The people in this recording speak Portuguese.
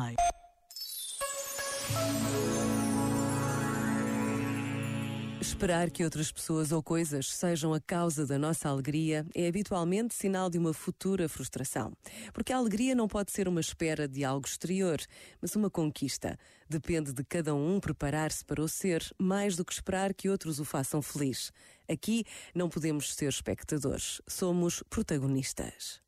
meio. Esperar que outras pessoas ou coisas sejam a causa da nossa alegria é habitualmente sinal de uma futura frustração. Porque a alegria não pode ser uma espera de algo exterior, mas uma conquista. Depende de cada um preparar-se para o ser, mais do que esperar que outros o façam feliz. Aqui não podemos ser espectadores, somos protagonistas.